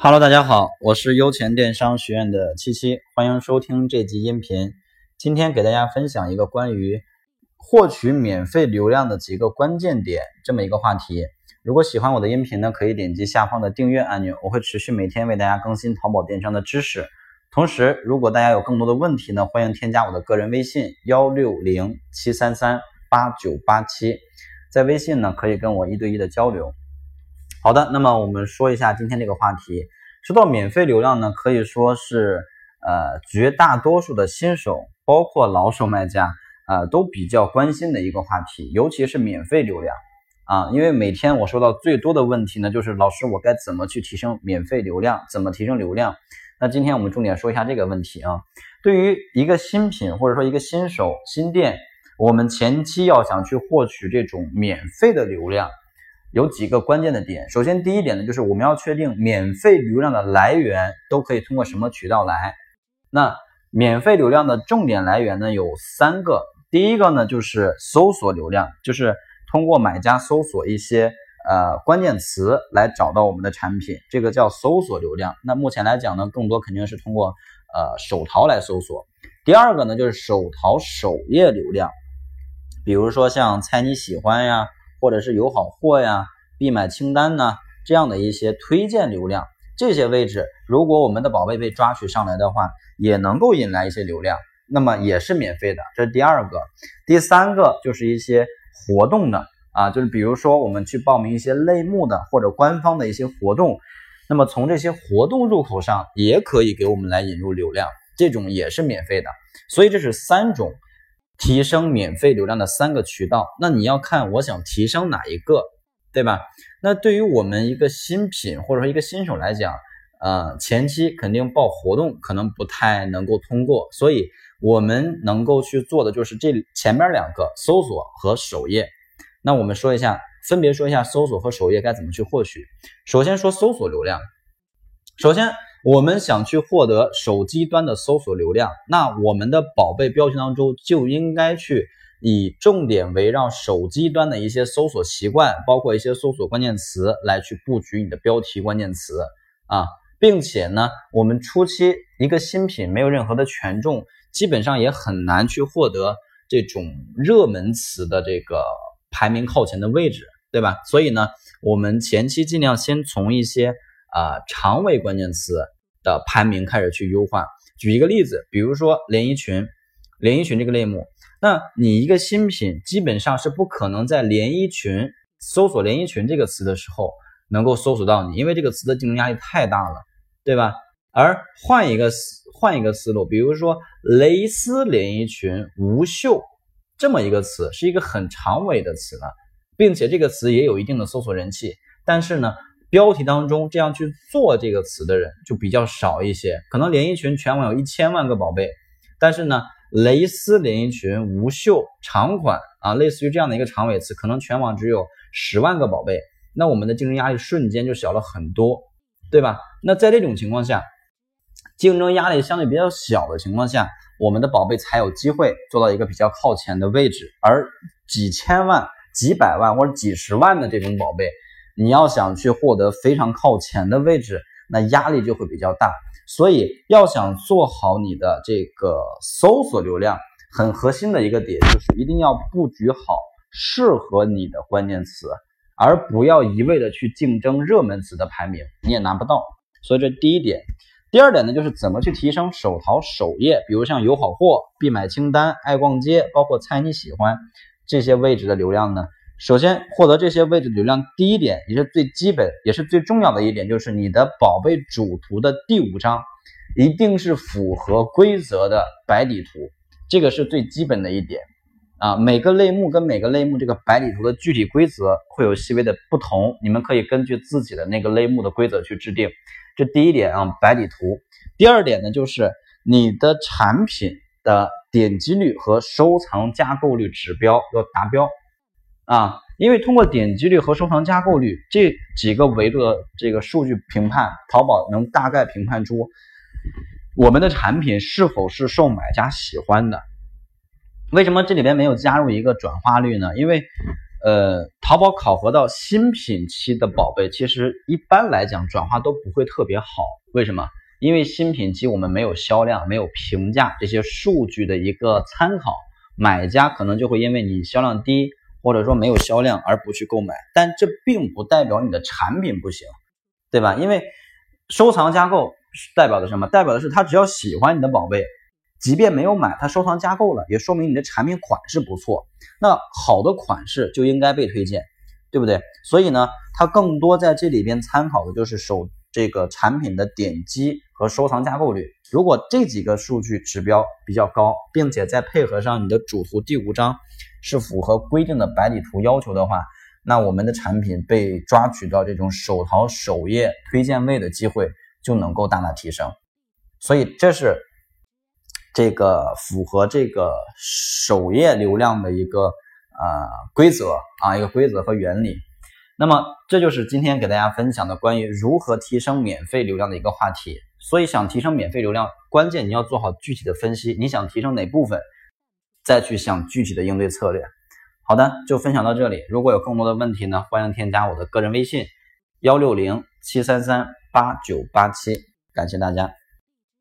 Hello，大家好，我是优钱电商学院的七七，欢迎收听这集音频。今天给大家分享一个关于获取免费流量的几个关键点这么一个话题。如果喜欢我的音频呢，可以点击下方的订阅按钮，我会持续每天为大家更新淘宝电商的知识。同时，如果大家有更多的问题呢，欢迎添加我的个人微信幺六零七三三八九八七，在微信呢可以跟我一对一的交流。好的，那么我们说一下今天这个话题。说到免费流量呢，可以说是呃绝大多数的新手，包括老手卖家，呃都比较关心的一个话题，尤其是免费流量啊，因为每天我收到最多的问题呢，就是老师我该怎么去提升免费流量，怎么提升流量？那今天我们重点说一下这个问题啊。对于一个新品或者说一个新手新店，我们前期要想去获取这种免费的流量。有几个关键的点，首先第一点呢，就是我们要确定免费流量的来源都可以通过什么渠道来。那免费流量的重点来源呢有三个，第一个呢就是搜索流量，就是通过买家搜索一些呃关键词来找到我们的产品，这个叫搜索流量。那目前来讲呢，更多肯定是通过呃手淘来搜索。第二个呢就是手淘首页流量，比如说像猜你喜欢呀。或者是有好货呀、必买清单呢，这样的一些推荐流量，这些位置，如果我们的宝贝被抓取上来的话，也能够引来一些流量，那么也是免费的。这是第二个，第三个就是一些活动的啊，就是比如说我们去报名一些类目的或者官方的一些活动，那么从这些活动入口上也可以给我们来引入流量，这种也是免费的。所以这是三种。提升免费流量的三个渠道，那你要看我想提升哪一个，对吧？那对于我们一个新品或者说一个新手来讲，呃，前期肯定报活动可能不太能够通过，所以我们能够去做的就是这前面两个搜索和首页。那我们说一下，分别说一下搜索和首页该怎么去获取。首先说搜索流量，首先。我们想去获得手机端的搜索流量，那我们的宝贝标题当中就应该去以重点围绕手机端的一些搜索习惯，包括一些搜索关键词来去布局你的标题关键词啊，并且呢，我们初期一个新品没有任何的权重，基本上也很难去获得这种热门词的这个排名靠前的位置，对吧？所以呢，我们前期尽量先从一些。啊，长尾关键词的排名开始去优化。举一个例子，比如说连衣裙，连衣裙这个类目，那你一个新品基本上是不可能在连衣裙搜索连衣裙这个词的时候能够搜索到你，因为这个词的竞争压力太大了，对吧？而换一个换一个思路，比如说蕾丝连衣裙无袖这么一个词，是一个很长尾的词了，并且这个词也有一定的搜索人气，但是呢。标题当中这样去做这个词的人就比较少一些，可能连衣裙全网有一千万个宝贝，但是呢，蕾丝连衣裙无袖长款啊，类似于这样的一个长尾词，可能全网只有十万个宝贝，那我们的竞争压力瞬间就小了很多，对吧？那在这种情况下，竞争压力相对比较小的情况下，我们的宝贝才有机会做到一个比较靠前的位置，而几千万、几百万或者几十万的这种宝贝。你要想去获得非常靠前的位置，那压力就会比较大。所以要想做好你的这个搜索流量，很核心的一个点就是一定要布局好适合你的关键词，而不要一味的去竞争热门词的排名，你也拿不到。所以这第一点。第二点呢，就是怎么去提升手淘首页，比如像有好货、必买清单、爱逛街，包括猜你喜欢这些位置的流量呢？首先获得这些位置流量，第一点也是最基本也是最重要的一点，就是你的宝贝主图的第五张一定是符合规则的白底图，这个是最基本的一点啊。每个类目跟每个类目这个白底图的具体规则会有细微的不同，你们可以根据自己的那个类目的规则去制定。这第一点啊，白底图。第二点呢，就是你的产品的点击率和收藏加购率指标要达标。啊，因为通过点击率和收藏加购率这几个维度的这个数据评判，淘宝能大概评判出我们的产品是否是受买家喜欢的。为什么这里边没有加入一个转化率呢？因为呃，淘宝考核到新品期的宝贝，其实一般来讲转化都不会特别好。为什么？因为新品期我们没有销量、没有评价这些数据的一个参考，买家可能就会因为你销量低，或者说没有销量而不去购买。但这并不代表你的产品不行，对吧？因为收藏加购代表的什么？代表的是他只要喜欢你的宝贝。即便没有买，他收藏加购了，也说明你的产品款式不错。那好的款式就应该被推荐，对不对？所以呢，它更多在这里边参考的就是手这个产品的点击和收藏加购率。如果这几个数据指标比较高，并且再配合上你的主图第五章是符合规定的白底图要求的话，那我们的产品被抓取到这种首淘首页推荐位的机会就能够大大提升。所以这是。这个符合这个首页流量的一个呃规则啊，一个规则和原理。那么这就是今天给大家分享的关于如何提升免费流量的一个话题。所以想提升免费流量，关键你要做好具体的分析，你想提升哪部分，再去想具体的应对策略。好的，就分享到这里。如果有更多的问题呢，欢迎添加我的个人微信：幺六零七三三八九八七。感谢大家。